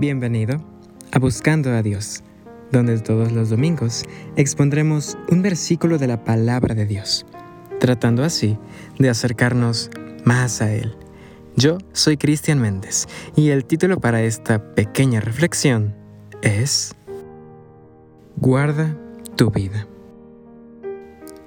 Bienvenido a Buscando a Dios, donde todos los domingos expondremos un versículo de la palabra de Dios, tratando así de acercarnos más a Él. Yo soy Cristian Méndez y el título para esta pequeña reflexión es Guarda tu vida.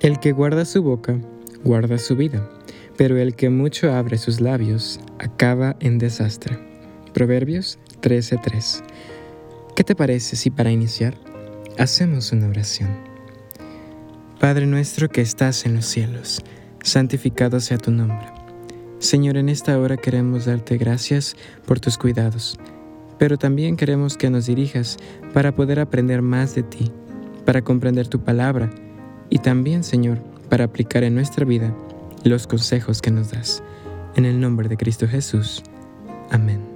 El que guarda su boca, guarda su vida, pero el que mucho abre sus labios, acaba en desastre. Proverbios 13:3. ¿Qué te parece si para iniciar hacemos una oración? Padre nuestro que estás en los cielos, santificado sea tu nombre. Señor, en esta hora queremos darte gracias por tus cuidados, pero también queremos que nos dirijas para poder aprender más de ti, para comprender tu palabra y también, Señor, para aplicar en nuestra vida los consejos que nos das. En el nombre de Cristo Jesús. Amén.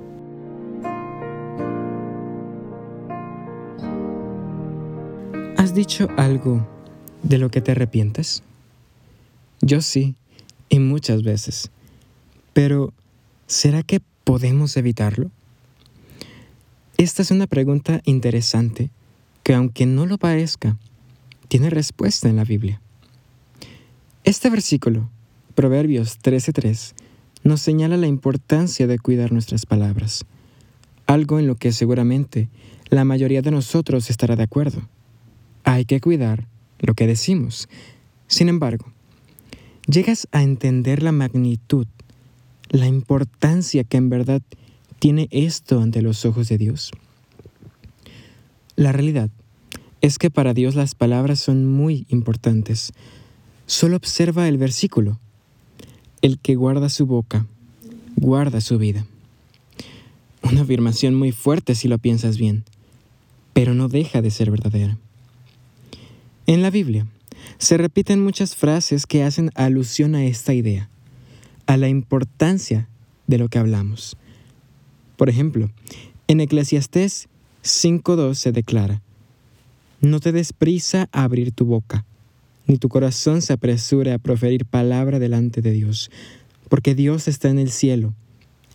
¿Has dicho algo de lo que te arrepientes? Yo sí, y muchas veces. Pero, ¿será que podemos evitarlo? Esta es una pregunta interesante que aunque no lo parezca, tiene respuesta en la Biblia. Este versículo, Proverbios 13:3, nos señala la importancia de cuidar nuestras palabras, algo en lo que seguramente la mayoría de nosotros estará de acuerdo. Hay que cuidar lo que decimos. Sin embargo, llegas a entender la magnitud, la importancia que en verdad tiene esto ante los ojos de Dios. La realidad es que para Dios las palabras son muy importantes. Solo observa el versículo. El que guarda su boca, guarda su vida. Una afirmación muy fuerte si lo piensas bien, pero no deja de ser verdadera. En la Biblia se repiten muchas frases que hacen alusión a esta idea, a la importancia de lo que hablamos. Por ejemplo, en Eclesiastés 5.2 se declara, No te des prisa a abrir tu boca, ni tu corazón se apresure a proferir palabra delante de Dios, porque Dios está en el cielo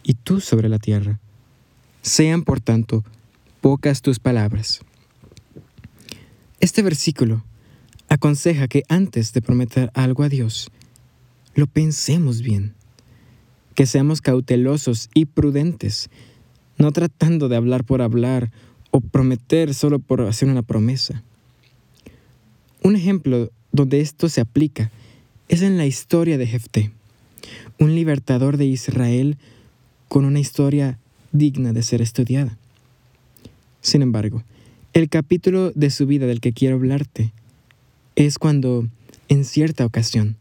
y tú sobre la tierra. Sean, por tanto, pocas tus palabras. Este versículo aconseja que antes de prometer algo a Dios, lo pensemos bien, que seamos cautelosos y prudentes, no tratando de hablar por hablar o prometer solo por hacer una promesa. Un ejemplo donde esto se aplica es en la historia de Jefté, un libertador de Israel con una historia digna de ser estudiada. Sin embargo, el capítulo de su vida del que quiero hablarte es cuando, en cierta ocasión,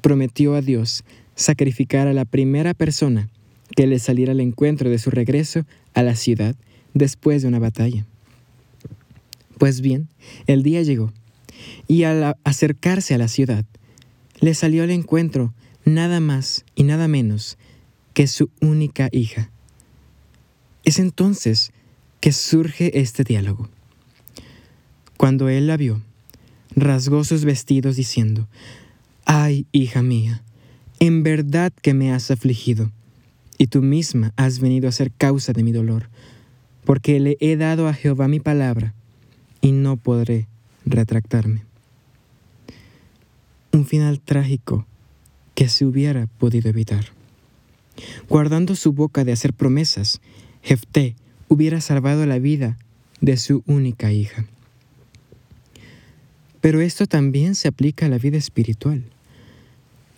prometió a Dios sacrificar a la primera persona que le saliera al encuentro de su regreso a la ciudad después de una batalla. Pues bien, el día llegó, y al acercarse a la ciudad, le salió al encuentro nada más y nada menos que su única hija. Es entonces que surge este diálogo. Cuando él la vio, rasgó sus vestidos diciendo, Ay, hija mía, en verdad que me has afligido, y tú misma has venido a ser causa de mi dolor, porque le he dado a Jehová mi palabra, y no podré retractarme. Un final trágico que se hubiera podido evitar. Guardando su boca de hacer promesas, Jefté hubiera salvado la vida de su única hija. Pero esto también se aplica a la vida espiritual.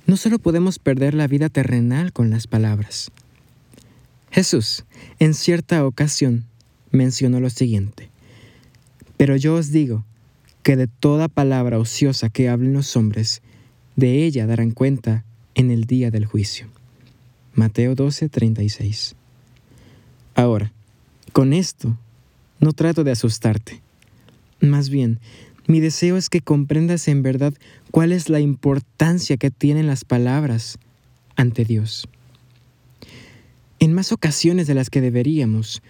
No solo podemos perder la vida terrenal con las palabras. Jesús, en cierta ocasión, mencionó lo siguiente. Pero yo os digo que de toda palabra ociosa que hablen los hombres, de ella darán cuenta en el día del juicio. Mateo 12, 36. Ahora, con esto, no trato de asustarte. Más bien, mi deseo es que comprendas en verdad cuál es la importancia que tienen las palabras ante Dios. En más ocasiones de las que deberíamos,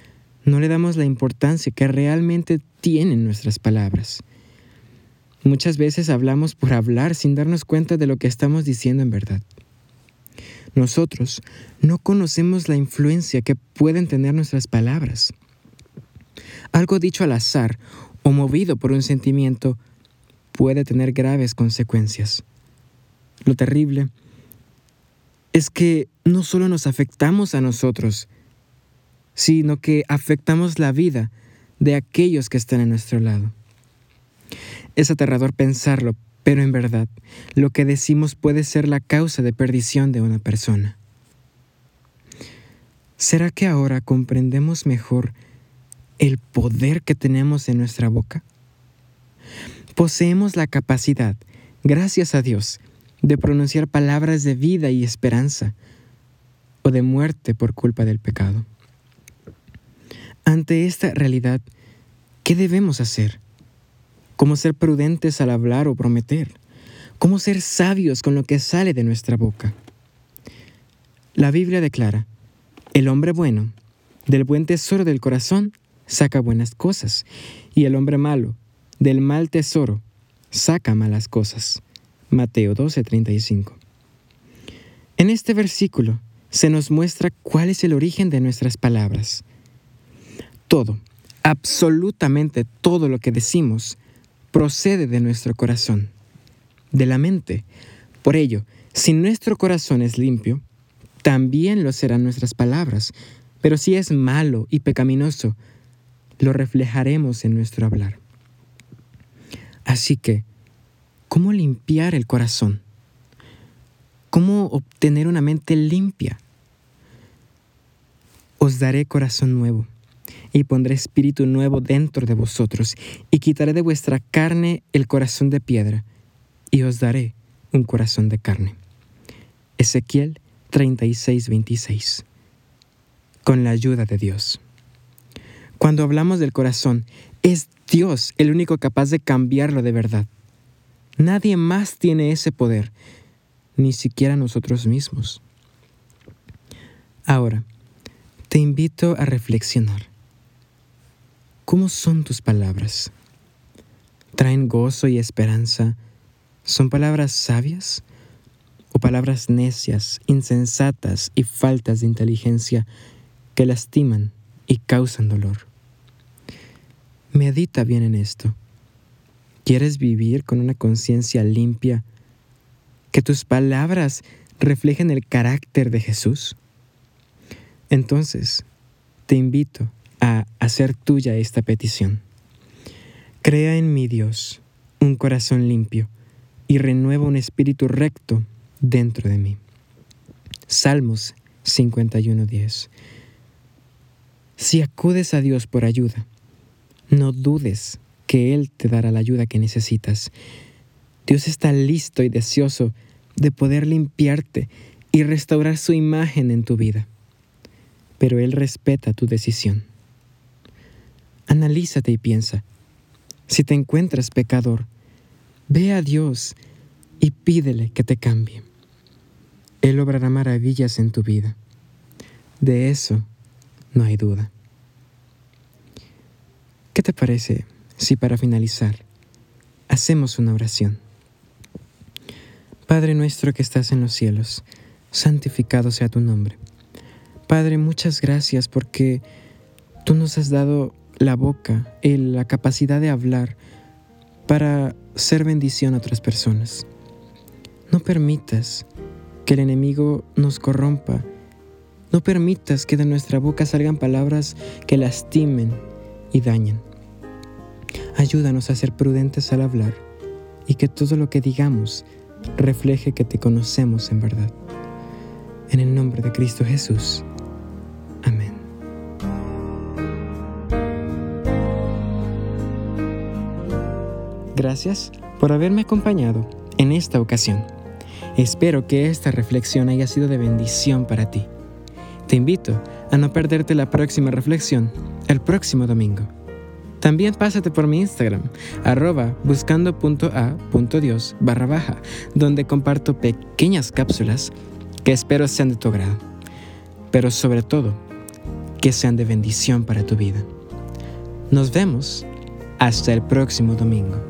no le damos la importancia que realmente tienen nuestras palabras. Muchas veces hablamos por hablar sin darnos cuenta de lo que estamos diciendo en verdad. Nosotros no conocemos la influencia que pueden tener nuestras palabras. algo dicho al azar o movido por un sentimiento puede tener graves consecuencias. Lo terrible es que no solo nos afectamos a nosotros, sino que afectamos la vida de aquellos que están a nuestro lado. Es aterrador pensarlo, pero en verdad, lo que decimos puede ser la causa de perdición de una persona. ¿Será que ahora comprendemos mejor el poder que tenemos en nuestra boca? Poseemos la capacidad, gracias a Dios, de pronunciar palabras de vida y esperanza o de muerte por culpa del pecado. Ante esta realidad, ¿qué debemos hacer? ¿Cómo ser prudentes al hablar o prometer? ¿Cómo ser sabios con lo que sale de nuestra boca? La Biblia declara, el hombre bueno, del buen tesoro del corazón, saca buenas cosas, y el hombre malo, del mal tesoro, saca malas cosas. Mateo 12:35. En este versículo se nos muestra cuál es el origen de nuestras palabras. Todo, absolutamente todo lo que decimos, procede de nuestro corazón, de la mente. Por ello, si nuestro corazón es limpio, también lo serán nuestras palabras, pero si es malo y pecaminoso, lo reflejaremos en nuestro hablar. Así que, ¿Cómo limpiar el corazón? ¿Cómo obtener una mente limpia? Os daré corazón nuevo y pondré espíritu nuevo dentro de vosotros y quitaré de vuestra carne el corazón de piedra y os daré un corazón de carne. Ezequiel 36, 26. Con la ayuda de Dios. Cuando hablamos del corazón, es Dios el único capaz de cambiarlo de verdad. Nadie más tiene ese poder, ni siquiera nosotros mismos. Ahora, te invito a reflexionar. ¿Cómo son tus palabras? ¿Traen gozo y esperanza? ¿Son palabras sabias? ¿O palabras necias, insensatas y faltas de inteligencia que lastiman y causan dolor? Medita bien en esto ¿Quieres vivir con una conciencia limpia? ¿Que tus palabras reflejen el carácter de Jesús? Entonces, te invito a hacer tuya esta petición. Crea en mi Dios un corazón limpio y renueva un espíritu recto dentro de mí. Salmos 51:10 Si acudes a Dios por ayuda, no dudes que Él te dará la ayuda que necesitas. Dios está listo y deseoso de poder limpiarte y restaurar su imagen en tu vida. Pero Él respeta tu decisión. Analízate y piensa. Si te encuentras pecador, ve a Dios y pídele que te cambie. Él obrará maravillas en tu vida. De eso no hay duda. ¿Qué te parece si para finalizar hacemos una oración. Padre nuestro que estás en los cielos, santificado sea tu nombre. Padre, muchas gracias porque tú nos has dado la boca, la capacidad de hablar para ser bendición a otras personas. No permitas que el enemigo nos corrompa. No permitas que de nuestra boca salgan palabras que lastimen y dañen. Ayúdanos a ser prudentes al hablar y que todo lo que digamos refleje que te conocemos en verdad. En el nombre de Cristo Jesús. Amén. Gracias por haberme acompañado en esta ocasión. Espero que esta reflexión haya sido de bendición para ti. Te invito a no perderte la próxima reflexión el próximo domingo. También pásate por mi Instagram, arroba buscando.a.dios barra baja, donde comparto pequeñas cápsulas que espero sean de tu agrado, pero sobre todo, que sean de bendición para tu vida. Nos vemos hasta el próximo domingo.